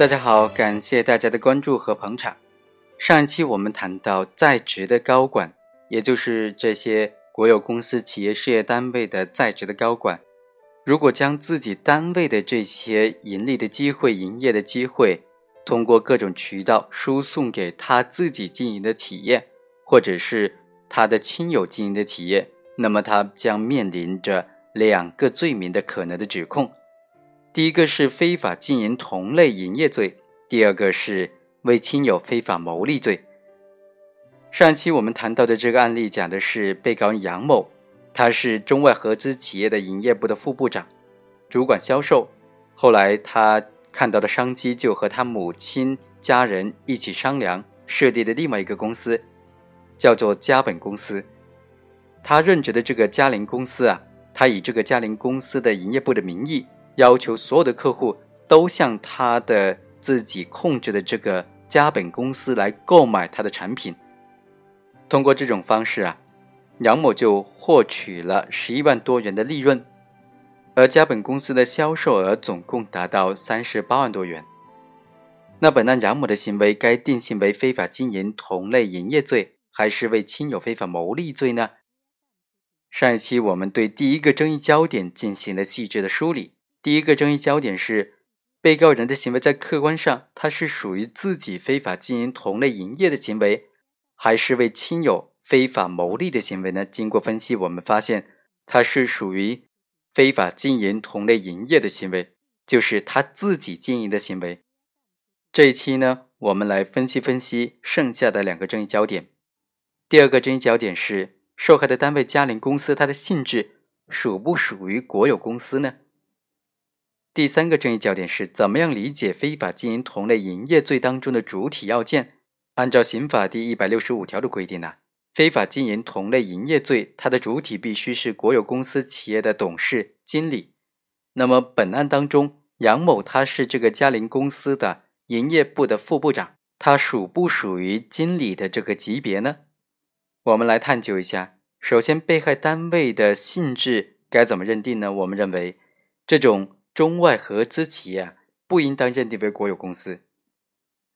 大家好，感谢大家的关注和捧场。上一期我们谈到在职的高管，也就是这些国有公司、企业事业单位的在职的高管，如果将自己单位的这些盈利的机会、营业的机会，通过各种渠道输送给他自己经营的企业，或者是他的亲友经营的企业，那么他将面临着两个罪名的可能的指控。第一个是非法经营同类营业罪，第二个是为亲友非法牟利罪。上期我们谈到的这个案例讲的是被告人杨某，他是中外合资企业的营业部的副部长，主管销售。后来他看到的商机，就和他母亲家人一起商量设立的另外一个公司，叫做嘉本公司。他任职的这个嘉陵公司啊，他以这个嘉陵公司的营业部的名义。要求所有的客户都向他的自己控制的这个嘉本公司来购买他的产品。通过这种方式啊，杨某就获取了十一万多元的利润，而嘉本公司的销售额总共达到三十八万多元。那本案杨某的行为该定性为非法经营同类营业罪，还是为亲友非法牟利罪呢？上一期我们对第一个争议焦点进行了细致的梳理。第一个争议焦点是，被告人的行为在客观上，他是属于自己非法经营同类营业的行为，还是为亲友非法牟利的行为呢？经过分析，我们发现他是属于非法经营同类营业的行为，就是他自己经营的行为。这一期呢，我们来分析分析剩下的两个争议焦点。第二个争议焦点是，受害的单位嘉陵公司，它的性质属不属于国有公司呢？第三个争议焦点是怎么样理解非法经营同类营业罪当中的主体要件？按照刑法第一百六十五条的规定呢，非法经营同类营业罪，它的主体必须是国有公司企业的董事、经理。那么本案当中，杨某他是这个嘉陵公司的营业部的副部长，他属不属于经理的这个级别呢？我们来探究一下。首先，被害单位的性质该怎么认定呢？我们认为这种。中外合资企业不应当认定为国有公司。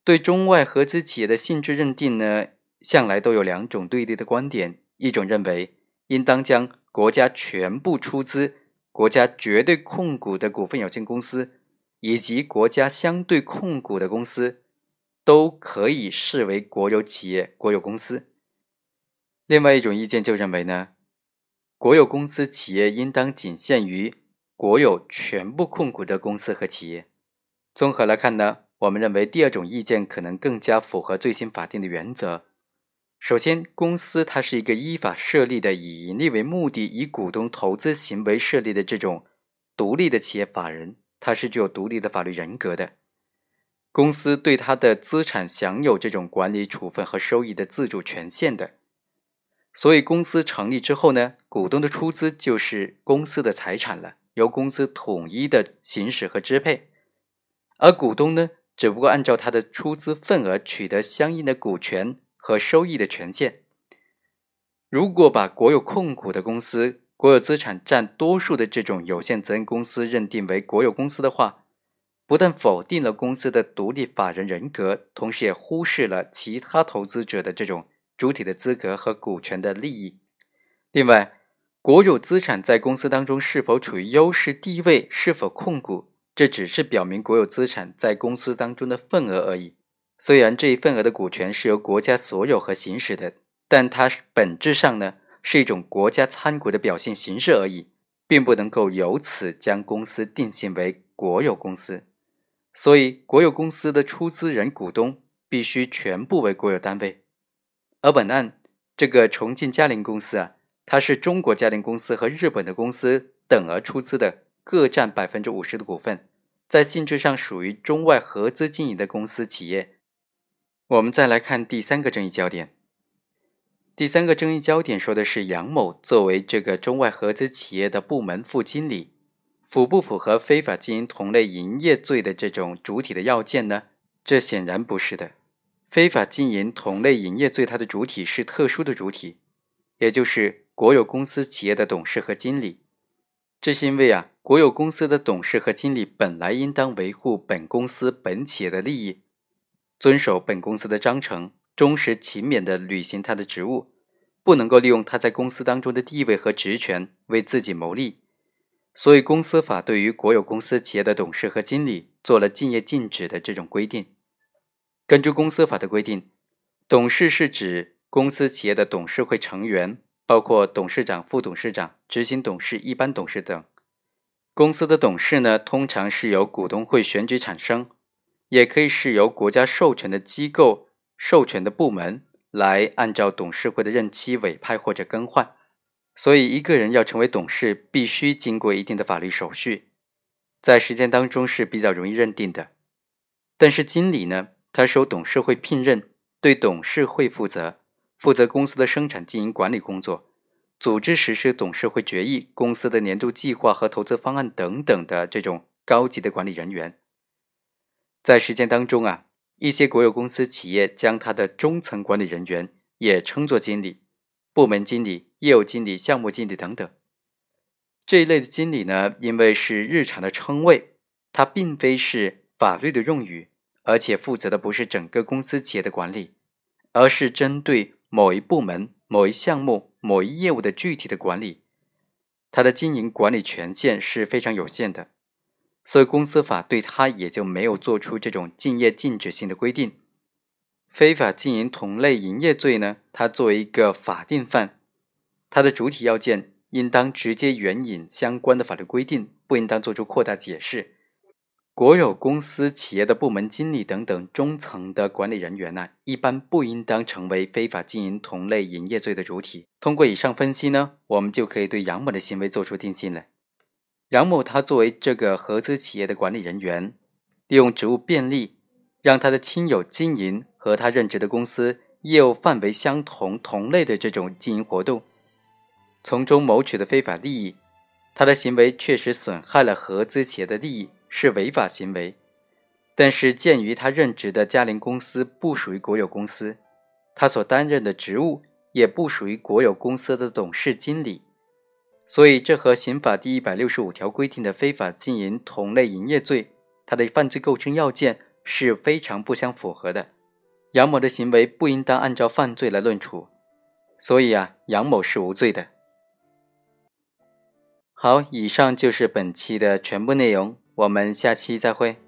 对中外合资企业的性质认定呢，向来都有两种对立的观点：一种认为应当将国家全部出资、国家绝对控股的股份有限公司以及国家相对控股的公司都可以视为国有企业、国有公司；另外一种意见就认为呢，国有公司企业应当仅限于。国有全部控股的公司和企业，综合来看呢，我们认为第二种意见可能更加符合最新法定的原则。首先，公司它是一个依法设立的、以盈利为目的、以股东投资行为设立的这种独立的企业法人，它是具有独立的法律人格的。公司对它的资产享有这种管理处分和收益的自主权限的。所以，公司成立之后呢，股东的出资就是公司的财产了。由公司统一的行使和支配，而股东呢，只不过按照他的出资份额取得相应的股权和收益的权限。如果把国有控股的公司、国有资产占多数的这种有限责任公司认定为国有公司的话，不但否定了公司的独立法人人格，同时也忽视了其他投资者的这种主体的资格和股权的利益。另外，国有资产在公司当中是否处于优势地位，是否控股，这只是表明国有资产在公司当中的份额而已。虽然这一份额的股权是由国家所有和行使的，但它本质上呢是一种国家参股的表现形式而已，并不能够由此将公司定性为国有公司。所以，国有公司的出资人股东必须全部为国有单位。而本案这个重庆嘉陵公司啊。它是中国嘉陵公司和日本的公司等额出资的，各占百分之五十的股份，在性质上属于中外合资经营的公司企业。我们再来看第三个争议焦点。第三个争议焦点说的是杨某作为这个中外合资企业的部门副经理，符不符合非法经营同类营业罪的这种主体的要件呢？这显然不是的。非法经营同类营业罪，它的主体是特殊的主体，也就是。国有公司企业的董事和经理，这是因为啊，国有公司的董事和经理本来应当维护本公司本企业的利益，遵守本公司的章程，忠实勤勉地履行他的职务，不能够利用他在公司当中的地位和职权为自己谋利。所以，公司法对于国有公司企业的董事和经理做了竞业禁止的这种规定。根据公司法的规定，董事是指公司企业的董事会成员，包括董事长、副董事长、执行董事、一般董事等。公司的董事呢，通常是由股东会选举产生，也可以是由国家授权的机构、授权的部门来按照董事会的任期委派或者更换。所以，一个人要成为董事，必须经过一定的法律手续，在实践当中是比较容易认定的。但是，经理呢，他受董事会聘任，对董事会负责，负责公司的生产经营管理工作。组织实施董事会决议、公司的年度计划和投资方案等等的这种高级的管理人员，在实践当中啊，一些国有公司企业将他的中层管理人员也称作经理、部门经理、业务经理、项目经理等等。这一类的经理呢，因为是日常的称谓，它并非是法律的用语，而且负责的不是整个公司企业的管理，而是针对某一部门、某一项目。某一业务的具体的管理，他的经营管理权限是非常有限的，所以公司法对他也就没有做出这种竞业禁止性的规定。非法经营同类营业罪呢，它作为一个法定犯，它的主体要件应当直接援引相关的法律规定，不应当做出扩大解释。国有公司企业的部门经理等等中层的管理人员呢，一般不应当成为非法经营同类营业罪的主体。通过以上分析呢，我们就可以对杨某的行为做出定性了。杨某他作为这个合资企业的管理人员，利用职务便利，让他的亲友经营和他任职的公司业务范围相同、同类的这种经营活动，从中谋取的非法利益，他的行为确实损害了合资企业的利益。是违法行为，但是鉴于他任职的嘉陵公司不属于国有公司，他所担任的职务也不属于国有公司的董事经理，所以这和刑法第一百六十五条规定的非法经营同类营业罪，它的犯罪构成要件是非常不相符合的。杨某的行为不应当按照犯罪来论处，所以啊，杨某是无罪的。好，以上就是本期的全部内容。我们下期再会。